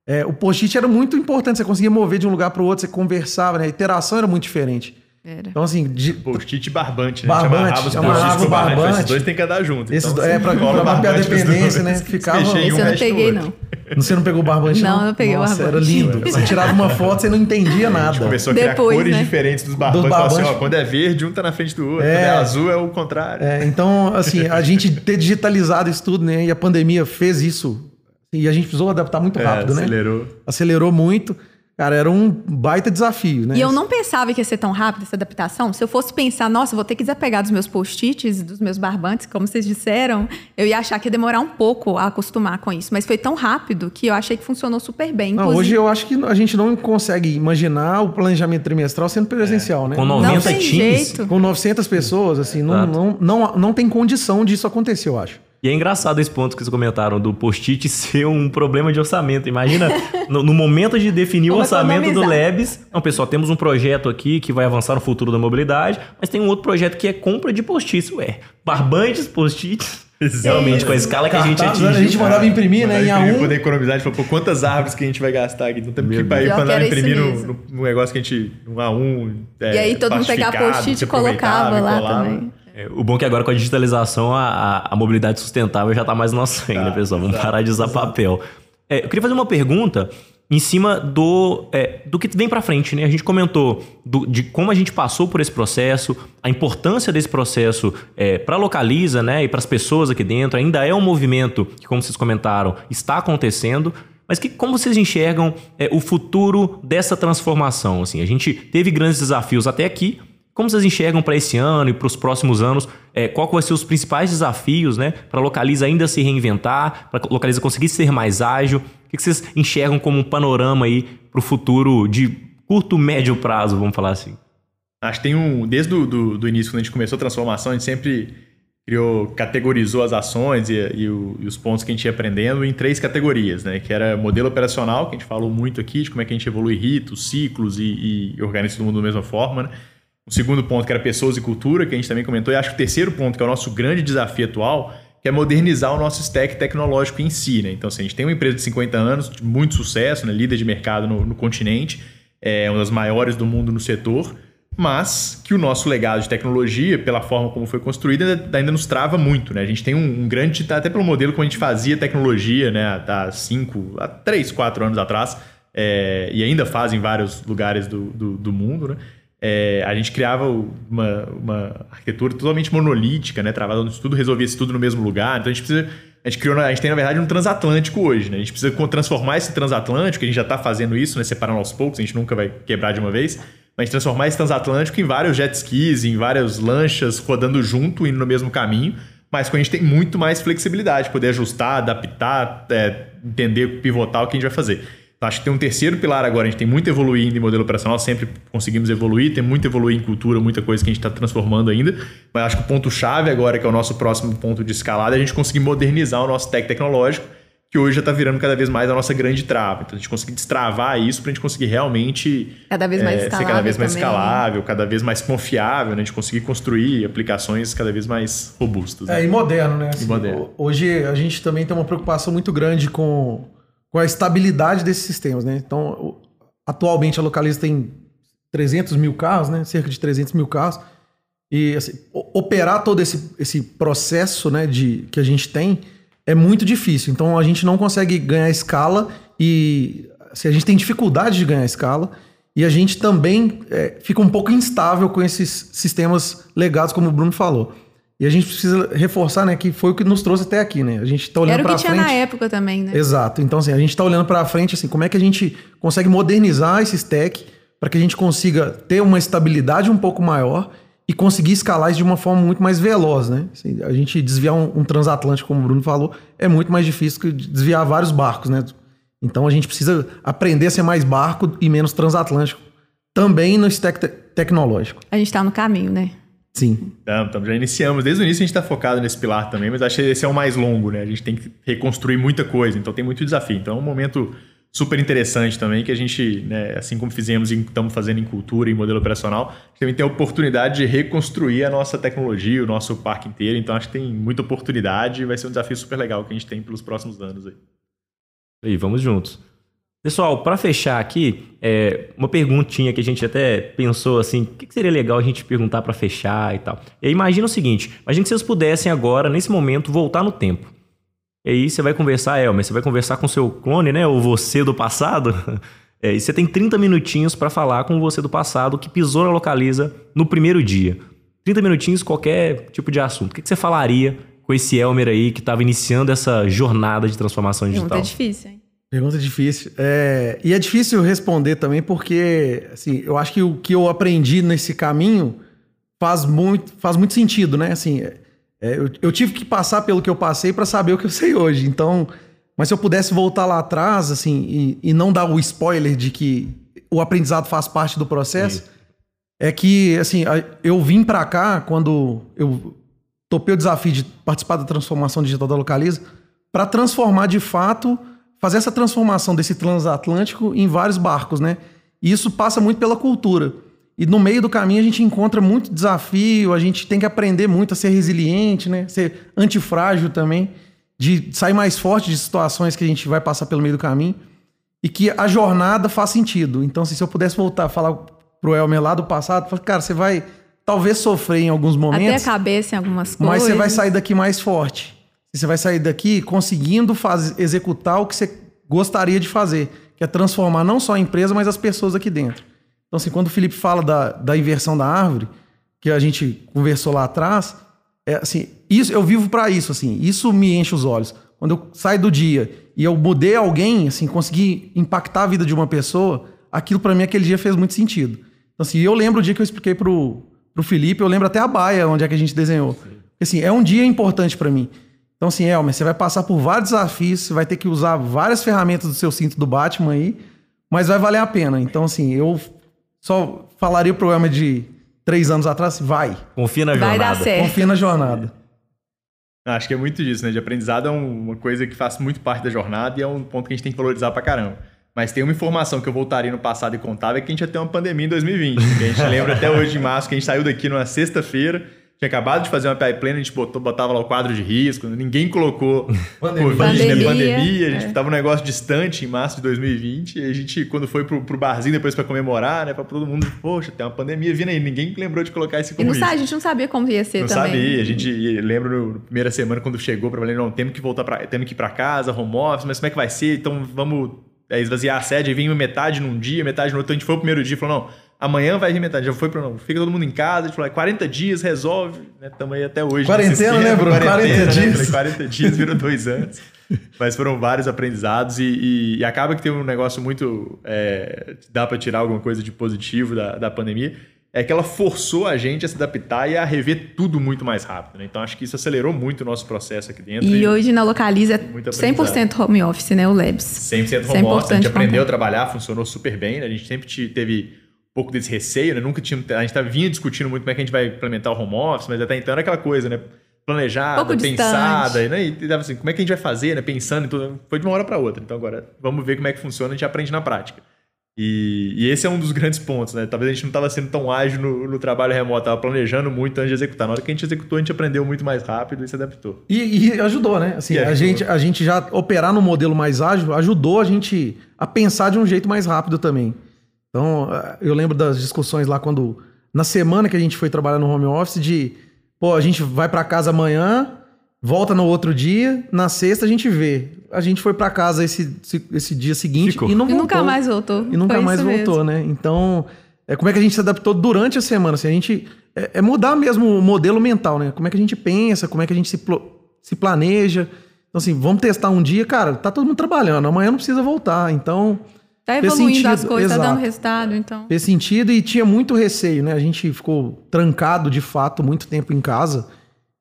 É, o post-it era muito importante, você conseguia mover de um lugar para o outro, você conversava, né? A interação era muito diferente. Era. Então, assim, de, Post-it e barbante, né? Barbante, A gente amarrava os barbante. barbante. Esses dois tem que andar junto. Esses Então, é, você pra- cola pra mapear a dependência, né? Ficava- Esse um, eu não peguei, não. Você não pegou o barbante? Não, eu não peguei o Nossa, barbante. era lindo. Você tirava uma foto, você não entendia A nada. gente começou a criar Depois, cores né? diferentes dos barbantes. Dos Falava assim, barbantes. ó, quando é verde, um tá na frente do outro. É. Quando é azul, é o contrário. É, então, assim, a gente ter digitalizado isso tudo, né? E a pandemia fez isso. E a gente precisou adaptar muito É, rápido, né? acelerou. Acelerou muito. Cara, era um baita desafio, né? E eu não pensava que ia ser tão rápido essa adaptação. Se eu fosse pensar, nossa, vou ter que desapegar dos meus post-its, e dos meus barbantes, como vocês disseram, eu ia achar que ia demorar um pouco a acostumar com isso. Mas foi tão rápido que eu achei que funcionou super bem. Não, Inclusive, hoje eu acho que a gente não consegue imaginar o planejamento trimestral sendo presencial, né? Com não 90 tem times. jeito. Com 900 pessoas, assim, não, não, não, não tem condição disso acontecer, eu acho. E é engraçado esse ponto que vocês comentaram do post-it ser um problema de orçamento. Imagina, no, no momento de definir o orçamento do. Labs, não, pessoal, temos um projeto aqui que vai avançar no futuro da mobilidade, mas tem um outro projeto que é compra de post-its. Ué, barbantes, post-its. Realmente, com a escala que a gente atingiu. a gente mandava imprimir, né? Mandar Em imprimir, A1. poder economizar. A gente falou, pô, quantas árvores que a gente vai gastar aqui? Não temos que ir pra ir Pior pra que andar era isso imprimir no, no, negócio que a gente, no A1. é, E aí todo mundo pegava post-it e colocava lá colava. também. É, o bom é que agora com a digitalização a, a- mobilidade sustentável já tá mais no nosso sangue, né, pessoal? Vamos parar de usar papel. É, eu queria fazer uma pergunta em cima do, é, do que vem pra frente, né? A gente comentou do- de como a gente passou por esse processo, a importância desse processo é, para localiza, né? E para as pessoas aqui dentro. Ainda é um movimento que, como vocês comentaram, está acontecendo. Mas que, como vocês enxergam é, o futuro dessa transformação? Assim, a gente teve grandes desafios até aqui, como vocês enxergam para esse ano e para os próximos anos? É, qual vão ser os principais desafios, né? Para a Localiza ainda se reinventar, para a Localiza conseguir ser mais ágil? O que vocês enxergam como um panorama aí para o futuro de curto, médio prazo, vamos falar assim? Acho que tem um. Desde o do, do início, quando a gente começou a transformação, a gente sempre criou, categorizou as ações e, e, o, e, os pontos que a gente ia aprendendo em três categorias, né? Que era modelo operacional, que a gente falou muito aqui, de como é que a gente evolui ritos, ciclos e, e organiza todo mundo da mesma forma, né? O segundo ponto, que era pessoas e cultura, que a gente também comentou. E acho que o terceiro ponto, que é o nosso grande desafio atual, que é modernizar o nosso stack tecnológico em si, né? Então, assim, a gente tem uma empresa de 50 anos, de muito sucesso, né? líder de mercado no, no continente, é uma das maiores do mundo no setor, mas que o nosso legado de tecnologia, pela forma como foi construída, ainda, ainda nos trava muito. Né? A gente tem um, um, grande, até pelo modelo como a gente fazia tecnologia né, há 5, há 3, 4 anos atrás, é, e ainda faz em vários lugares do, do, do mundo, né? É, a gente criava uma, uma, arquitetura totalmente monolítica, né? Travada tudo, resolvia isso tudo no mesmo lugar. Então a gente precisa. A gente criou, a gente tem, na verdade, um transatlântico hoje, né? A gente precisa transformar esse transatlântico, a gente já está fazendo isso, né? Separando aos poucos, a gente nunca vai quebrar de uma vez mas transformar esse transatlântico em vários jet skis, em várias lanchas rodando junto, indo no mesmo caminho, mas com a gente tem muito mais flexibilidade, poder ajustar, adaptar, é, entender, pivotar o que a gente vai fazer. Então, acho que tem um terceiro pilar agora, a gente tem muito evoluindo em modelo operacional, sempre conseguimos evoluir, tem muito evoluir em cultura, muita coisa que a gente está transformando ainda, mas acho que o ponto-chave agora, que é o nosso próximo ponto de escalada, é a gente conseguir modernizar o nosso tech tecnológico, que hoje já está virando cada vez mais a nossa grande trava. Então a gente conseguir destravar isso para a gente conseguir realmente cada vez mais é, ser cada vez mais também. escalável, cada vez mais confiável, né? a gente conseguir construir aplicações cada vez mais robustas. Né? É, e moderno, né? Assim, e moderno. Hoje a gente também tem uma preocupação muito grande com, com a estabilidade desses sistemas, né? Então, atualmente a Localiza tem 300 mil carros, né? Cerca de 300 mil carros. E assim, operar todo esse, esse processo né, de, que a gente tem é muito difícil. Então a gente não consegue ganhar escala e assim, a gente tem dificuldade de ganhar escala e a gente também é, fica um pouco instável com esses sistemas legados, como o Bruno falou. E a gente precisa reforçar, né, que foi o que nos trouxe até aqui, né? A gente está olhando para frente. Era o que tinha na época também, né? Exato. Então assim, a gente está olhando para frente assim, como é que a gente consegue modernizar esse stack para que a gente consiga ter uma estabilidade um pouco maior e conseguir escalar isso de uma forma muito mais veloz, né? Assim, a gente desviar um, um, transatlântico, como o Bruno falou, é muito mais difícil que desviar vários barcos, né? Então a gente precisa aprender a ser mais barco e menos transatlântico, também no stack te tecnológico. A gente está no caminho, né? Sim. Então, então, já iniciamos. Desde o início a gente está focado nesse pilar também, mas acho que esse é o mais longo, né? A gente tem que reconstruir muita coisa, então tem muito desafio. Então é um momento super interessante também, que a gente, né, assim como fizemos e estamos fazendo em cultura e modelo operacional, também tem a oportunidade de reconstruir a nossa tecnologia, o nosso parque inteiro. Então acho que tem muita oportunidade e vai ser um desafio super legal que a gente tem pelos próximos anos aí. E vamos juntos. Pessoal, para fechar aqui, é, uma perguntinha que a gente até pensou assim, o que seria legal a gente perguntar para fechar e tal. E aí, imagina o seguinte, imagina que vocês pudessem agora, nesse momento, voltar no tempo. E aí você vai conversar, Elmer, você vai conversar com seu clone, né? Ou você do passado. É, e você tem 30 minutinhos para falar com você do passado que pisou na localiza no primeiro dia. 30 minutinhos, qualquer tipo de assunto. O que você falaria com esse Elmer aí que estava iniciando essa jornada de transformação digital? Pergunta difícil, hein? Pergunta difícil. É, e é difícil responder também porque, assim, eu acho que o que eu aprendi nesse caminho faz muito, faz muito sentido, né? Assim, é, eu, eu, tive que passar pelo que eu passei para saber o que eu sei hoje. Então, mas se eu pudesse voltar lá atrás, assim, e, e não dar o spoiler de que o aprendizado faz parte do processo, Sim. é que, assim, eu vim para cá quando eu topei o desafio de participar da transformação digital da Localiza para transformar de fato, fazer essa transformação desse transatlântico em vários barcos, né? E isso passa muito pela cultura. E no meio do caminho a gente encontra muito desafio, a gente tem que aprender muito a ser resiliente, né? Ser antifrágil também, de sair mais forte de situações que a gente vai passar pelo meio do caminho e que a jornada faz sentido. Então, assim, se eu pudesse voltar a falar pro Elmer lá do passado, falar, cara, você vai talvez sofrer em alguns momentos. Até a cabeça em algumas coisas. Mas você vai sair daqui mais forte. Você vai sair daqui conseguindo faz, executar o que você gostaria de fazer, que é transformar não só a empresa, mas as pessoas aqui dentro. Então, assim, quando o Felipe fala da, da inversão da árvore, que a gente conversou lá atrás, é assim, isso eu vivo para isso, assim, isso me enche os olhos. Quando eu saio do dia e eu mudei alguém, assim, consegui impactar a vida de uma pessoa, aquilo para mim aquele dia fez muito sentido. Então, assim, eu lembro o dia que eu expliquei pro, pro Felipe, eu lembro até a baia, onde é que a gente desenhou. Assim, é um dia importante para mim. Então, assim, Elmer, você vai passar por vários desafios, você vai ter que usar várias ferramentas do seu cinto do Batman aí, mas vai valer a pena. Então, assim, eu só falaria o programa de três anos atrás, vai. Confia na Vai jornada. dar certo. Confia na jornada. Acho que é muito disso, né? De aprendizado é um- uma coisa que faz muito parte da jornada e é um ponto que a gente tem que valorizar pra caramba. Mas tem uma informação que eu voltaria no passado e contava é que a gente ia ter uma pandemia em 2020. Que a gente lembra até hoje, em março, que a gente saiu daqui numa sexta-feira, tinha acabado de fazer uma pipeline, a gente botou, botava lá o quadro de risco, ninguém colocou Covid, Pandemia, né? Pandemia, a gente é. tava um negócio distante em março de 2020, e a gente, quando foi pro, pro barzinho depois pra comemorar, né? Pra todo mundo, poxa, tem uma pandemia vindo aí, ninguém lembrou de colocar esse E como não risco. sabe, a gente não sabia como ia ser Não também. sabia. A gente e lembra na primeira semana quando chegou para valer, não, temos que voltar para, temos que ir para casa, home office, mas como é que vai ser? Então vamos é, esvaziar a sede, aí vinha metade num dia, metade no outro. Então a gente foi o primeiro dia e falou, não, amanhã vai metade. Já foi para não, fica todo mundo em casa, a gente falou, é 40 dias, resolve, né? Estamos aí até hoje. Quarentena, né, Bruno? 40 dias. Falei, 40 dias, virou dois anos. Mas foram vários aprendizados e, e- e acaba que tem um negócio muito. é, dá para tirar alguma coisa de positivo da, da pandemia. É que ela forçou a gente a se adaptar e a rever tudo muito mais rápido. né? Então acho que isso acelerou muito o nosso processo aqui dentro. E hoje na Localiza é Muito 100% home office, né? O Labs. 100% Isso é home office, a gente aprendeu a trabalhar, funcionou super bem, né? A gente sempre te- teve pouco desse receio, né? Nunca tinha, a gente tá, vinha discutindo muito como é que a gente vai implementar o home office, mas até então era aquela coisa, né? Planejada, Pouco pensada, distante. né? E tava assim, como é que a gente vai fazer, né? Pensando em tudo. Foi de uma hora para outra. Então agora vamos ver como é que funciona, a gente aprende na prática. E, e esse é um dos grandes pontos, né? Talvez a gente não estava sendo tão ágil no, no trabalho remoto, estava planejando muito antes de executar. Na hora que a gente executou, a gente aprendeu muito mais rápido e se adaptou. E, e ajudou, né? Assim, E a, ajudou. gente, a gente já operar no modelo mais ágil ajudou a gente a pensar de um jeito mais rápido também. Então, eh, eu lembro das discussões lá quando, na semana que a gente foi trabalhar no home office, de, pô, a gente vai para casa amanhã, volta no outro dia, na sexta a gente vê. A gente foi para casa esse, esse, esse dia seguinte Ficou. e não E voltou. nunca mais voltou. E nunca Foi mais voltou, mesmo. né? Então, é, como é que a gente se adaptou durante a semana? Assim, a gente, é, é mudar mesmo o modelo mental, né? Como é que a gente pensa, como é que a gente se, se planeja. Então, assim, vamos testar um dia, cara, tá todo mundo trabalhando, amanhã não precisa voltar. Então, Tá evoluindo as sentido, coisas, tá exato. dando resultado, então. fez sentido e tinha muito receio, né? A gente ficou trancado, de fato, muito tempo em casa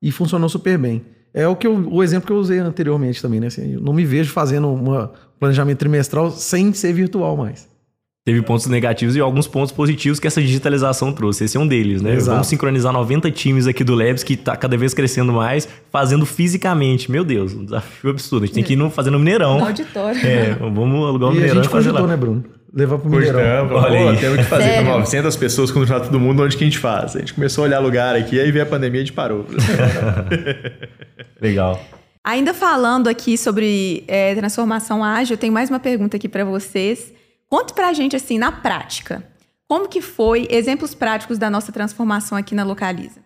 e funcionou super bem. É o, que eu- o exemplo que eu usei anteriormente também, né? Assim, eu não me vejo fazendo um planejamento trimestral sem ser virtual mais. Teve pontos negativos e alguns pontos positivos que essa digitalização trouxe. Esse é um deles, né? Exato. Vamos sincronizar 90 times aqui do Labs, que tá cada vez crescendo mais, fazendo fisicamente. Meu Deus, um desafio absurdo. A gente tem que ir no, fazer no Mineirão. No auditório. É, vamos alugar o e a Mineirão gente fazer cogitou, lá. né, Bruno? Levar pro Mineirão. Cogitamos, Olha aí. temos que fazer Sério? com 900 pessoas quando juntar todo mundo, onde que a gente faz? A gente começou a olhar lugar aqui, aí veio a pandemia e a gente parou. Legal. Ainda falando aqui sobre é, transformação ágil, eu tenho mais uma pergunta aqui para vocês. Conte pra gente, assim, na prática, como que foi, exemplos práticos da nossa transformação aqui na Localiza?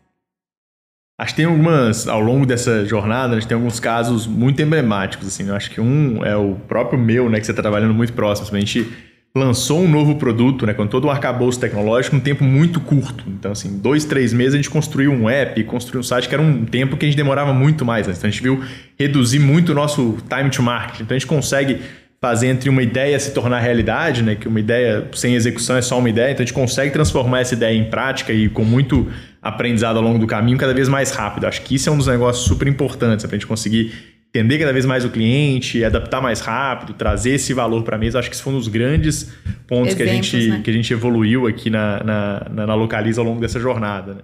Acho que tem algumas, ao longo dessa jornada, a gente tem alguns casos muito emblemáticos, assim. Eu acho que um é o próprio meu, né, que você está trabalhando muito próximo. A gente lançou um novo produto, né, com todo o arcabouço tecnológico, um tempo muito curto. Então, assim, dois, três meses a gente construiu um app, construiu um site, que era um tempo que a gente demorava muito mais. Né? Então, a gente viu reduzir muito o nosso time to market. Então, a gente consegue fazer entre uma ideia se tornar realidade, né? Que uma ideia sem execução é só uma ideia. Então a gente consegue transformar essa ideia em prática e com muito aprendizado ao longo do caminho cada vez mais rápido. Acho que isso é um dos negócios super importantes para a gente conseguir entender cada vez mais o cliente, adaptar mais rápido, trazer esse valor para a mesa. Acho que isso foi um dos grandes pontos que, a Exemplos, gente, né? que a gente evoluiu aqui na, na, na, na Localiza ao longo dessa jornada. Né?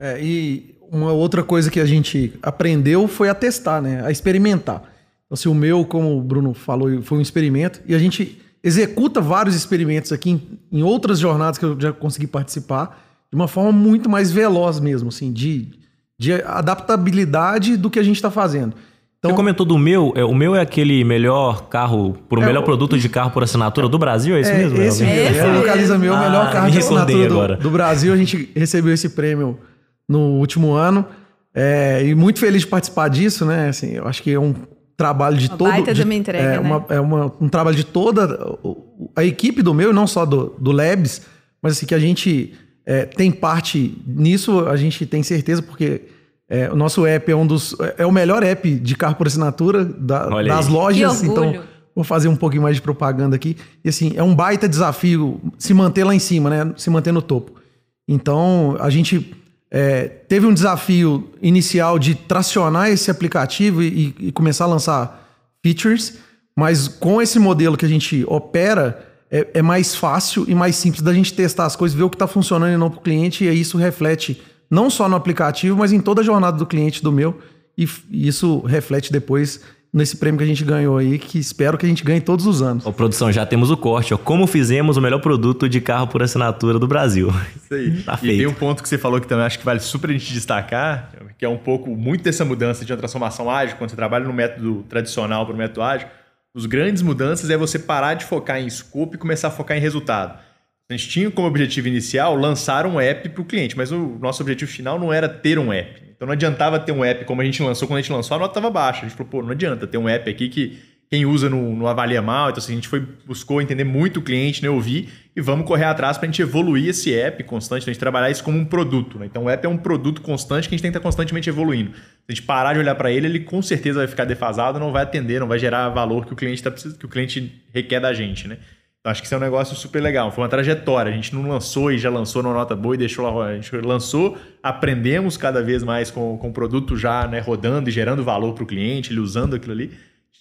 É, e uma outra coisa que a gente aprendeu foi a testar, né? A experimentar. Então, se o meu, como o Bruno falou, foi um experimento, e a gente executa vários experimentos aqui em, em outras jornadas que eu já consegui participar, de uma forma muito mais veloz mesmo, assim, de, de adaptabilidade do que a gente está fazendo. Então, Você comentou do meu, é, o meu é aquele melhor carro, por o É, melhor produto de carro por assinatura do Brasil, é isso é, mesmo? esse Alguém- mesmo, Esse é o mesmo. Localiza Meu, o melhor Ah, carro me de assinatura do, do Brasil. A gente recebeu esse prêmio no último ano. É, e muito feliz de participar disso, né? Assim, eu acho que é um trabalho de Uma todo. baita de uma entrega, é, né? uma- é uma- um trabalho de toda a equipe do meu, e não só do, do Labs, mas assim, que a gente é, tem parte nisso, a gente tem certeza, porque é, o nosso app é um dos. É o melhor app de carro por assinatura da- das lojas. Então, vou fazer um pouquinho mais de propaganda aqui. E assim, é um baita desafio se manter lá em cima, né? Se manter no topo. Então, a gente é, teve um desafio inicial de tracionar esse aplicativo e, e, começar a lançar features, mas com esse modelo que a gente opera, é, é mais fácil e mais simples da gente testar as coisas, ver o que está funcionando e não para o cliente, e isso reflete não só no aplicativo, mas em toda a jornada do cliente do meu, e, e isso reflete depois nesse prêmio que a gente ganhou aí, que espero que a gente ganhe todos os anos. Ô, produção, já temos o corte, ó. Como fizemos o melhor produto de carro por assinatura do Brasil. Isso aí. tá feito. E tem um ponto que você falou que também acho que vale super a gente destacar, que é um pouco, muito dessa mudança de uma transformação ágil, quando você trabalha no método tradicional para o método ágil, os grandes mudanças é você parar de focar em escopo e começar a focar em resultado. A gente tinha como objetivo inicial lançar um app para o cliente, mas o nosso objetivo final não era ter um app. Então não adiantava ter um app como a gente lançou. Quando a gente lançou, a nota estava baixa. A gente falou, pô, não adianta ter um app aqui que quem usa não, não avalia mal. Então assim, a gente foi, buscou entender muito o cliente, né, ouvir e vamos correr atrás para a gente evoluir esse app constante, né, a gente trabalhar isso como um produto. Né? Então o app é um produto constante que a gente tem que estar constantemente evoluindo. Se a gente parar de olhar para ele, ele com certeza vai ficar defasado, não vai atender, não vai gerar valor que o cliente, tá, que o cliente requer da gente. Né? Acho que isso é um negócio super legal. Foi uma trajetória. A gente não lançou e já lançou na nota boa e deixou lá. A gente lançou, aprendemos cada vez mais com, com o produto já né, rodando e gerando valor para o cliente, ele usando aquilo ali,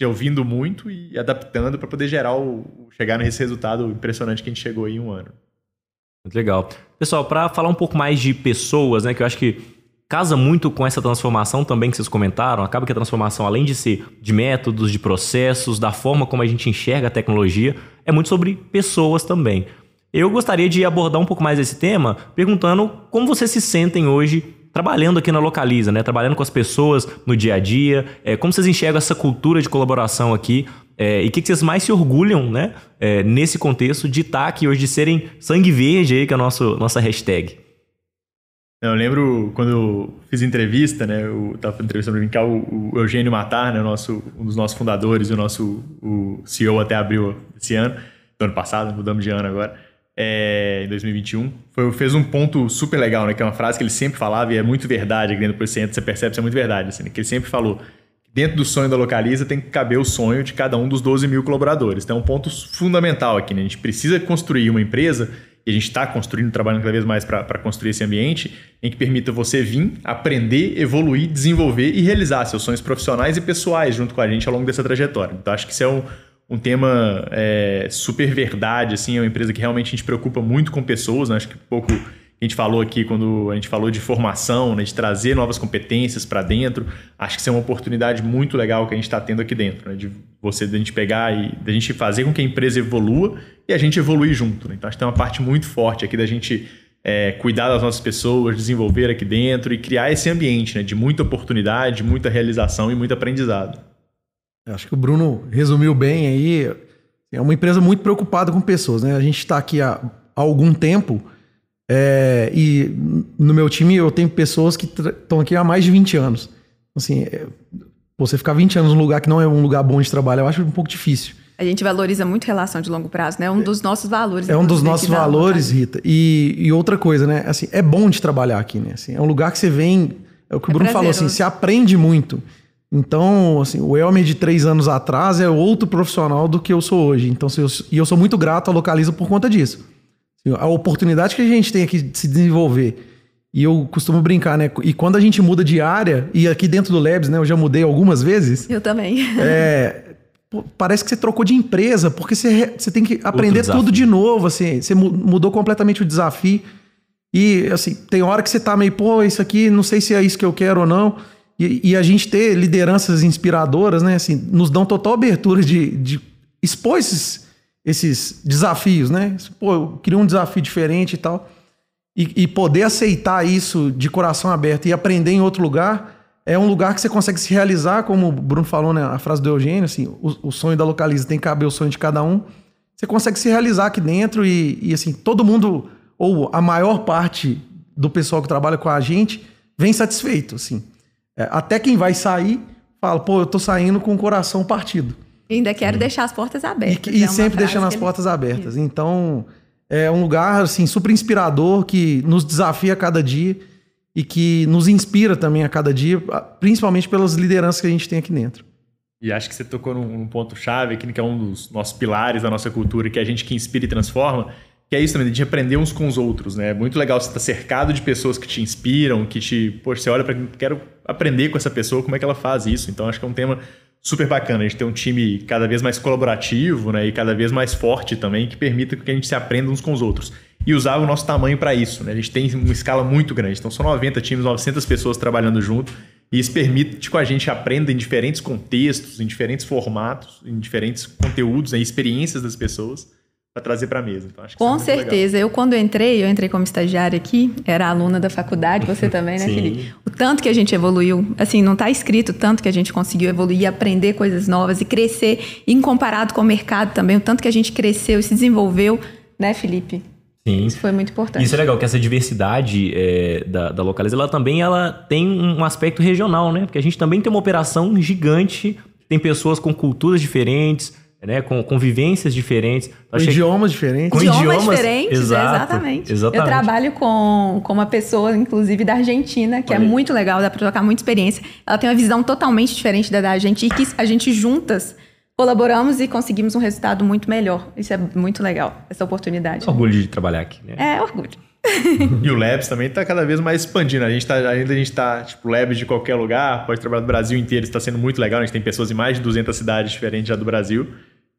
ouvindo muito e adaptando para poder gerar o, chegar nesse resultado impressionante que a gente chegou aí em um ano. Muito legal. Pessoal, para falar um pouco mais de pessoas, né, que eu acho que casa muito com essa transformação também que vocês comentaram. Acaba que a transformação, além de ser de métodos, de processos, da forma como a gente enxerga a tecnologia, é muito sobre pessoas também. Eu gostaria de abordar um pouco mais esse tema perguntando como vocês se sentem hoje trabalhando aqui na Localiza, né? Trabalhando com as pessoas no dia a dia, é, como vocês enxergam essa cultura de colaboração aqui é, e o que, que, vocês mais se orgulham, né? É, nesse contexto de estar aqui hoje, de serem sangue verde aí, que é a nossa hashtag. Eu lembro quando eu fiz entrevista, né? Eu estava entrevistando brincar o, o Eugênio Matar, né? O nosso, um dos nossos fundadores e o nosso o CEO até abril desse ano, do ano passado, mudamos de ano agora, é, em 2021. Foi, fez um ponto super legal, né? Que é uma frase que ele sempre falava e é muito verdade aqui dentro do você percebe que é muito verdade, assim, né, que ele sempre falou. Dentro do sonho da Localiza tem que caber o sonho de cada um dos 12 mil colaboradores. Então é um ponto fundamental aqui, né? A gente precisa construir uma empresa e a gente está construindo, trabalhando cada vez mais para construir esse ambiente em que permita você vir, aprender, evoluir, desenvolver e realizar seus sonhos profissionais e pessoais junto com a gente ao longo dessa trajetória. Então, acho que isso é um, um tema é, super verdade, assim, é uma empresa que realmente a gente preocupa muito com pessoas, né? acho que pouco a gente falou aqui quando a gente falou de formação, né, de trazer novas competências para dentro. Acho que isso é uma oportunidade muito legal que a gente está tendo aqui dentro, né, de você da gente pegar e da gente fazer com que a empresa evolua e a gente evoluir junto. Né? Então acho que tem uma parte muito forte aqui da gente é, cuidar das nossas pessoas, desenvolver aqui dentro e criar esse ambiente né, de muita oportunidade, muita realização e muito aprendizado. Acho que o Bruno resumiu bem aí. É uma empresa muito preocupada com pessoas, né? A gente está aqui há, há algum tempo é, e no meu time eu tenho pessoas que estão aqui há mais de 20 anos. Assim, é, você ficar 20 anos num lugar que não é um lugar bom de trabalho, eu acho um pouco difícil. A gente valoriza muito relação de longo prazo, né? É um dos nossos valores. É um dos nossos valores, Rita. E, e, outra coisa, né? Assim, é bom de trabalhar aqui, né? Assim, é um lugar que você vem. É o que o é Bruno falou, assim, você aprende muito. Então, assim, o Elmer de três anos atrás é outro profissional do que eu sou hoje. Então, eu, e eu sou muito grato à Localiza por conta disso. A oportunidade que a gente tem aqui de se desenvolver. E eu costumo brincar, né? E quando a gente muda de área, e aqui dentro do Labs, né? Eu já mudei algumas vezes. Eu também. É, parece que você trocou de empresa, porque você, você tem que aprender tudo de novo, assim. Você mudou completamente o desafio. E, assim, tem hora que você tá meio, pô, isso aqui, não sei se é isso que eu quero ou não. E, e a gente ter lideranças inspiradoras, né? Assim, nos dão total abertura de, de expor esses esses desafios, né? Pô, eu queria um desafio diferente e tal. E, e, poder aceitar isso de coração aberto e aprender em outro lugar é um lugar que você consegue se realizar, como o Bruno falou, né? A frase do Eugênio, assim, o, o sonho da localiza tem que caber o sonho de cada um. Você consegue se realizar aqui dentro e, e, assim, todo mundo, ou a maior parte do pessoal que trabalha com a gente, vem satisfeito, assim. É, até quem vai sair fala, pô, eu tô saindo com o coração partido. Ainda quero Sim. deixar as portas abertas. E, e é sempre deixando as portas abertas. Isso. Então, é um lugar assim super inspirador que nos desafia a cada dia e que nos inspira também a cada dia, principalmente pelas lideranças que a gente tem aqui dentro. E acho que você tocou num, num ponto chave aqui, que é um dos nossos pilares da nossa cultura, que é a gente que inspira e transforma, que é isso também, de aprender uns com os outros, né? É muito legal você estar cercado de pessoas que te inspiram, que te, poxa, você olha para quero aprender com essa pessoa, como é que ela faz isso. Então acho que é um tema super bacana. A gente tem um time cada vez mais colaborativo, né, e cada vez mais forte também, que permita que a gente se aprenda uns com os outros. E usar o nosso tamanho para isso, né? A gente tem uma escala muito grande. Então são 90 times, 900 pessoas trabalhando junto. E isso permite que a gente aprenda em diferentes contextos, em diferentes formatos, em diferentes conteúdos, né, experiências das pessoas para trazer para a mesa. Então, Com é certeza. Legal. Eu, quando eu entrei, eu entrei como estagiária aqui, era aluna da faculdade, você também, né, Felipe? O tanto que a gente evoluiu, assim, não está escrito tanto que a gente conseguiu evoluir, aprender coisas novas e crescer, em comparado com o mercado também, o tanto que a gente cresceu e se desenvolveu, né, Felipe? Sim. Isso foi muito importante. Isso é legal, que essa diversidade é, da, da localiza, ela também ela tem um aspecto regional, né? Porque a gente também tem uma operação gigante, tem pessoas com culturas diferentes, né, com, com vivências diferentes. Com idiomas diferentes. Com idiomas, idiomas diferentes, exato, exatamente. exatamente. Eu trabalho com, com uma pessoa, inclusive, da Argentina, que é Olha. é muito legal, dá para trocar muita experiência. Ela tem uma visão totalmente diferente da da gente e que a gente juntas colaboramos e conseguimos um resultado muito melhor. Isso é muito legal, essa oportunidade. Orgulho de trabalhar aqui, né? É, orgulho. e o Labs também está cada vez mais expandindo. A gente tá, ainda a gente está, tipo, Labs de qualquer lugar, pode trabalhar no Brasil inteiro, está sendo muito legal. A gente tem pessoas em mais de 200 cidades diferentes já do Brasil.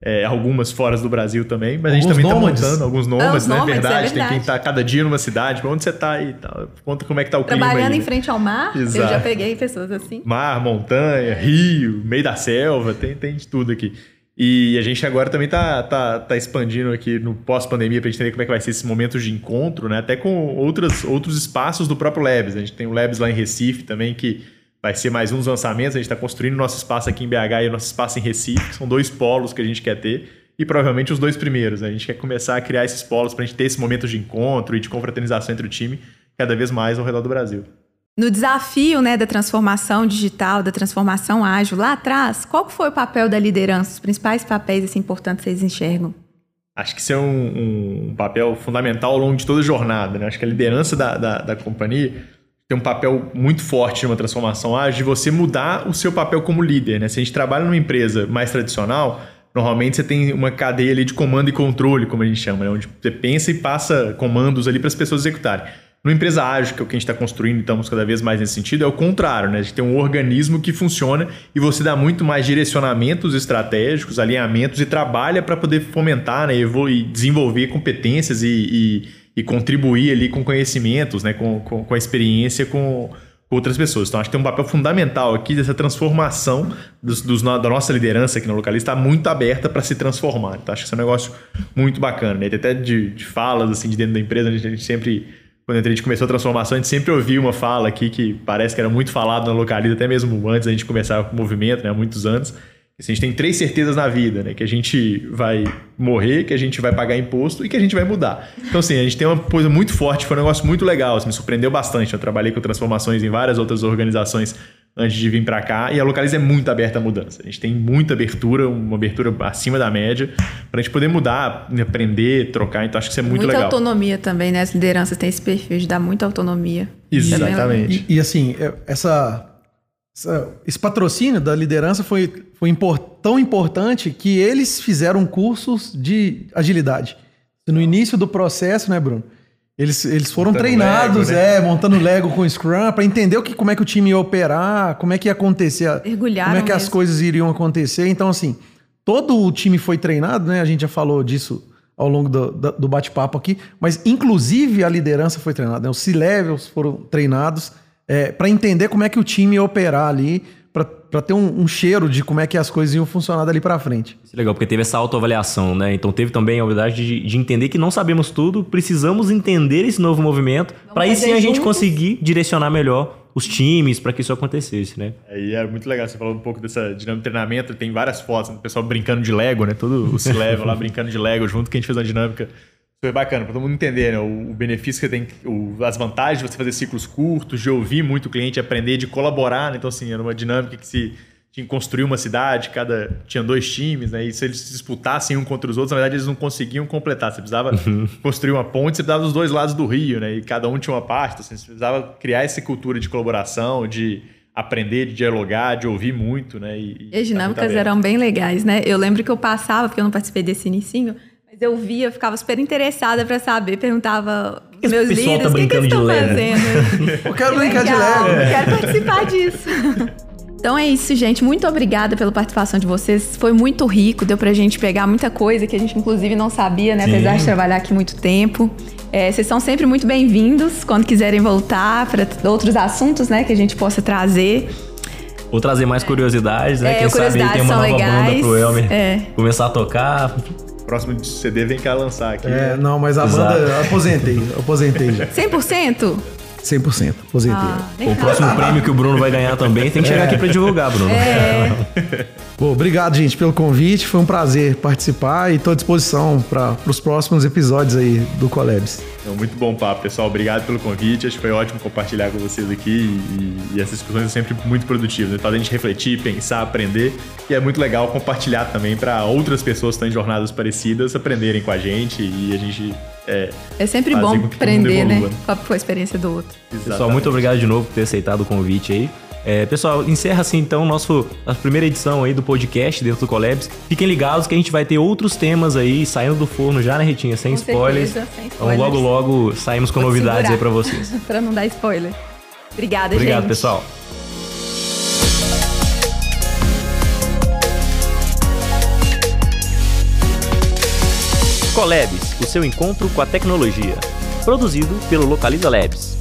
É, algumas fora do Brasil também, mas alguns a gente também está montando alguns nomes, né? Nômades, verdade, é verdade. Tem quem está cada dia numa cidade, onde você está aí, tá? conta como é que tá o clima Trabalhando aí, em né? frente ao mar, Exato. eu já peguei pessoas assim. Mar, montanha, rio, meio da selva, tem, tem de tudo aqui. E a gente agora também tá, tá, tá expandindo aqui no pós-pandemia para entender como é que vai ser esse momento de encontro, né? Até com outras, outros espaços do próprio Labs. A gente tem o Labs lá em Recife também, que vai ser mais um dos lançamentos. A gente está construindo nosso espaço aqui em BH e o nosso espaço em Recife, que são dois polos que a gente quer ter. E provavelmente os dois primeiros. Né? A gente quer começar a criar esses polos para a gente ter esse momento de encontro e de confraternização entre o time cada vez mais ao redor do Brasil. No desafio né, da transformação digital, da transformação ágil, lá atrás, qual foi o papel da liderança, os principais papéis assim, importantes que vocês enxergam? Acho que isso é um, um, papel fundamental ao longo de toda a jornada. Né? Acho que a liderança da, da, da companhia tem um papel muito forte numa transformação ágil de você mudar o seu papel como líder. Né? Se a gente trabalha numa empresa mais tradicional, normalmente você tem uma cadeia ali de comando e controle, como a gente chama, né? onde você pensa e passa comandos ali para as pessoas executarem. Numa empresa ágil, que é o que a gente está construindo e estamos cada vez mais nesse sentido, é o contrário, né? A gente tem um organismo que funciona e você dá muito mais direcionamentos estratégicos, alinhamentos e trabalha para poder fomentar né? e desenvolver competências e, e, e, contribuir ali com conhecimentos, né? com, com, com a experiência, com outras pessoas. Então, acho que tem um papel fundamental aqui dessa transformação dos, dos, da nossa liderança aqui no localista está muito aberta para se transformar. Então, acho que isso é um negócio muito bacana. Né? Até de, de falas assim, de dentro da empresa, a gente, a gente sempre quando a gente começou a transformação, a gente sempre ouvia uma fala aqui que parece que era muito falado na localidade, até mesmo antes da gente começar com o movimento, né, há muitos anos. Assim, a gente tem três certezas na vida, né? Que a gente vai morrer, que a gente vai pagar imposto e que a gente vai mudar. Então, assim, a gente tem uma coisa muito forte, foi um negócio muito legal, assim, me surpreendeu bastante. Eu trabalhei com transformações em várias outras organizações antes de vir para cá. E a Localiza é muito aberta à mudança. A gente tem muita abertura, uma abertura acima da média, para a gente poder mudar, aprender, trocar. Então acho que isso é muito muita legal. Muita autonomia também, né? As lideranças têm esse perfil de dar muita autonomia. Exatamente. E, e assim, é, essa, essa, esse patrocínio da liderança foi, foi import, tão importante que eles fizeram cursos de agilidade. No início do processo, né, Bruno? Eles, eles foram montando treinados, Lego, né? é, montando Lego com Scrum, para entender o que, como é que o time ia operar, como é que ia acontecer, Mergulharam como é que mesmo. as coisas iriam acontecer. Então, assim, todo o time foi treinado, né? A gente já falou disso ao longo do, do bate-papo aqui, mas inclusive a liderança foi treinada, né? os C-levels foram treinados é, para entender como é que o time ia operar ali, para ter um, um, cheiro de como é que as coisas iam funcionar dali para frente. Isso é legal, porque teve essa autoavaliação, né? Então teve também a habilidade de, de entender que não sabemos tudo, precisamos entender esse novo movimento, para aí sim a gente conseguir direcionar melhor os times para que isso acontecesse, né? É, e é muito legal, você falou um pouco dessa dinâmica de treinamento, tem várias fotos do pessoal brincando de Lego, né? Todo o se leva lá brincando de Lego junto, que a gente fez uma dinâmica super bacana, para todo mundo entender né? o, o, benefício que tem, o, as vantagens de você fazer ciclos curtos, de ouvir muito o cliente, aprender, de colaborar. Né? Então, assim, era uma dinâmica que se tinha que construir uma cidade, cada tinha dois times, né? E se eles se disputassem um contra os outros, na verdade eles não conseguiam completar. Você precisava uhum. construir uma ponte, você precisava dos dois lados do rio, né? E cada um tinha uma parte. Então, assim, você precisava criar essa cultura de colaboração, de aprender, de dialogar, de ouvir muito, né? E, e as dinâmicas eram bem legais, né? Eu lembro que eu passava, porque eu não participei desse inicinho, eu via, eu ficava super interessada para saber, perguntava meus pessoal tá líderes, o que, que eles estão de Lego?" fazendo? Eu quero Que brincar de legal, Lego. eu Quero participar disso. Então é isso, gente. Muito obrigada pela participação de vocês. Foi muito rico, deu pra gente pegar muita coisa que a gente, inclusive, não sabia, né? Sim. Apesar de trabalhar aqui muito tempo. É, vocês são sempre muito bem-vindos quando quiserem voltar para outros assuntos, né? Que a gente possa trazer. Vou trazer mais curiosidades, né? É, Quem sabe aí curiosidades tem uma são nova legais. banda pro Elmer É. começar a tocar. Próximo CD vem cá lançar aqui. É, né? não, mas a Exato. banda eu aposentei, aposentei já. 100%? 100%, aposentei. Ah, O próximo prêmio que o Bruno vai ganhar também tem que chegar aqui pra divulgar, Bruno. É, Bom, obrigado, gente, pelo convite. Foi um prazer participar e estou à disposição para os próximos episódios aí do Collabs. Então, muito bom papo, pessoal. Obrigado pelo convite. Acho que foi ótimo compartilhar com vocês aqui. E, e essas discussões são sempre muito produtivas. Né? Faz a gente refletir, pensar, aprender. E é muito legal compartilhar também para outras pessoas que estão em jornadas parecidas aprenderem com a gente. E a gente. É, é sempre bom aprender, né? Com a, experiência do outro. Pessoal, exatamente. muito obrigado de novo por ter aceitado o convite aí. É, pessoal, encerra assim então nosso, a primeira edição aí do podcast dentro do Collabs. Fiquem ligados que a gente vai ter outros temas aí saindo do forno já, né, Retinha? Sem Com spoilers. certeza, sem Então spoilers. logo, logo saímos com Vou novidades segurar. aí pra vocês. pra não dar spoiler. Obrigada, gente. Obrigado, pessoal. Collabs, o seu encontro com a tecnologia. Produzido pelo Localiza Labs.